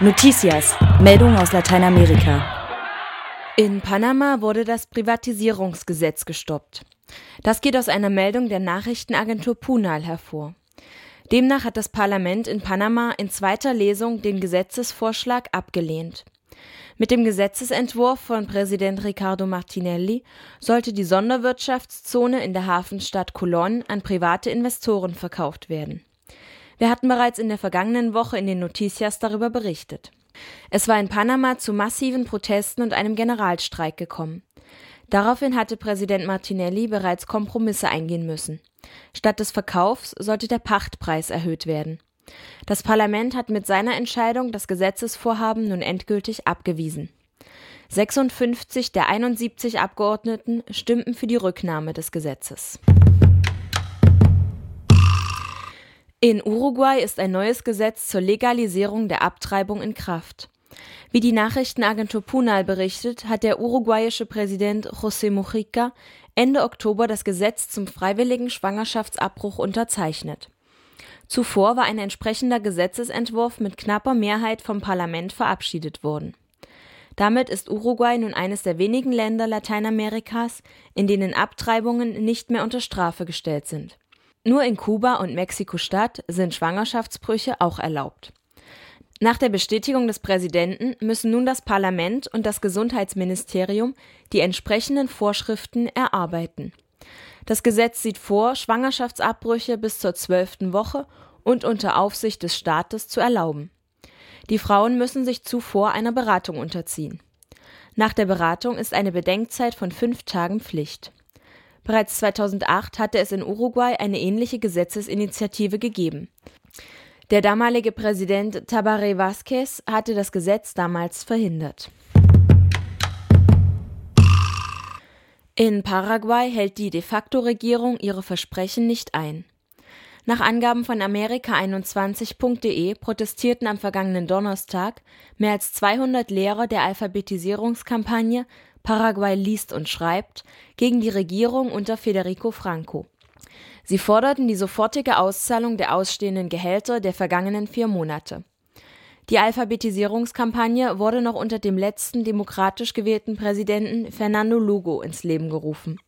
Noticias, Meldung aus Lateinamerika. In Panama wurde das Privatisierungsgesetz gestoppt. Das geht aus einer Meldung der Nachrichtenagentur Punal hervor. Demnach hat das Parlament in Panama in zweiter Lesung den Gesetzesvorschlag abgelehnt. Mit dem Gesetzesentwurf von Präsident Ricardo Martinelli sollte die Sonderwirtschaftszone in der Hafenstadt Colón an private Investoren verkauft werden. Wir hatten bereits in der vergangenen Woche in den Noticias darüber berichtet. Es war in Panama zu massiven Protesten und einem Generalstreik gekommen. Daraufhin hatte Präsident Martinelli bereits Kompromisse eingehen müssen. Statt des Verkaufs sollte der Pachtpreis erhöht werden. Das Parlament hat mit seiner Entscheidung das Gesetzesvorhaben nun endgültig abgewiesen. 56 der 71 Abgeordneten stimmten für die Rücknahme des Gesetzes. In Uruguay ist ein neues Gesetz zur Legalisierung der Abtreibung in Kraft. Wie die Nachrichtenagentur Punal berichtet, hat der uruguayische Präsident José Mujica Ende Oktober das Gesetz zum freiwilligen Schwangerschaftsabbruch unterzeichnet. Zuvor war ein entsprechender Gesetzesentwurf mit knapper Mehrheit vom Parlament verabschiedet worden. Damit ist Uruguay nun eines der wenigen Länder Lateinamerikas, in denen Abtreibungen nicht mehr unter Strafe gestellt sind. Nur in Kuba und Mexiko-Stadt sind Schwangerschaftsbrüche auch erlaubt. Nach der Bestätigung des Präsidenten müssen nun das Parlament und das Gesundheitsministerium die entsprechenden Vorschriften erarbeiten. Das Gesetz sieht vor, Schwangerschaftsabbrüche bis zur zwölften Woche und unter Aufsicht des Staates zu erlauben. Die Frauen müssen sich zuvor einer Beratung unterziehen. Nach der Beratung ist eine Bedenkzeit von fünf Tagen Pflicht. Bereits 2008 hatte es in Uruguay eine ähnliche Gesetzesinitiative gegeben. Der damalige Präsident Tabaré Vázquez hatte das Gesetz damals verhindert. In Paraguay hält die de facto Regierung ihre Versprechen nicht ein. Nach Angaben von Amerika21.de protestierten am vergangenen Donnerstag mehr als 200 Lehrer der Alphabetisierungskampagne Paraguay liest und schreibt, gegen die Regierung unter Federico Franco. Sie forderten die sofortige Auszahlung der ausstehenden Gehälter der vergangenen vier Monate. Die Alphabetisierungskampagne wurde noch unter dem letzten demokratisch gewählten Präsidenten Fernando Lugo ins Leben gerufen.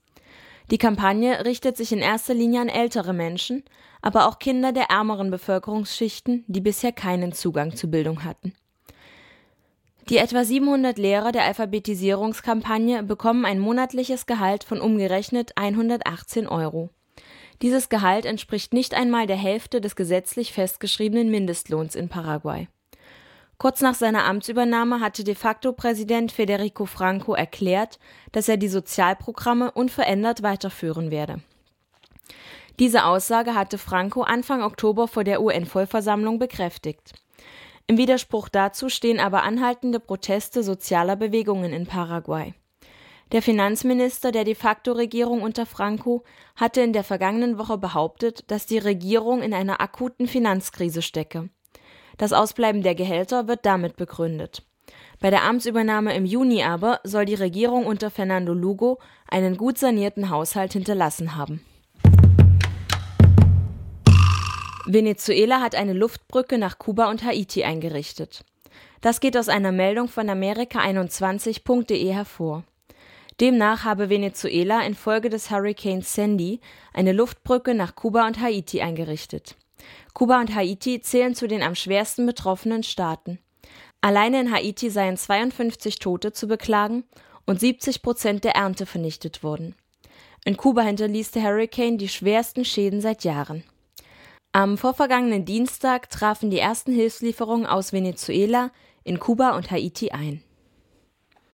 Die Kampagne richtet sich in erster Linie an ältere Menschen, aber auch Kinder der ärmeren Bevölkerungsschichten, die bisher keinen Zugang zu Bildung hatten. Die etwa 700 Lehrer der Alphabetisierungskampagne bekommen ein monatliches Gehalt von umgerechnet 118 Euro. Dieses Gehalt entspricht nicht einmal der Hälfte des gesetzlich festgeschriebenen Mindestlohns in Paraguay. Kurz nach seiner Amtsübernahme hatte de facto Präsident Federico Franco erklärt, dass er die Sozialprogramme unverändert weiterführen werde. Diese Aussage hatte Franco Anfang Oktober vor der UN-Vollversammlung bekräftigt. Im Widerspruch dazu stehen aber anhaltende Proteste sozialer Bewegungen in Paraguay. Der Finanzminister der de facto Regierung unter Franco hatte in der vergangenen Woche behauptet, dass die Regierung in einer akuten Finanzkrise stecke. Das Ausbleiben der Gehälter wird damit begründet. Bei der Amtsübernahme im Juni aber soll die Regierung unter Fernando Lugo einen gut sanierten Haushalt hinterlassen haben Venezuela hat eine Luftbrücke nach Kuba und Haiti eingerichtet. Das geht aus einer Meldung von Amerika21.de hervor. Demnach habe Venezuela infolge des Hurricane Sandy eine Luftbrücke nach Kuba und Haiti eingerichtet. Kuba und Haiti zählen zu den am schwersten betroffenen Staaten. Alleine in Haiti seien 52 Tote zu beklagen und 70 Prozent der Ernte vernichtet worden. In Kuba hinterließ der Hurricane die schwersten Schäden seit Jahren. Am vorvergangenen Dienstag trafen die ersten Hilfslieferungen aus Venezuela in Kuba und Haiti ein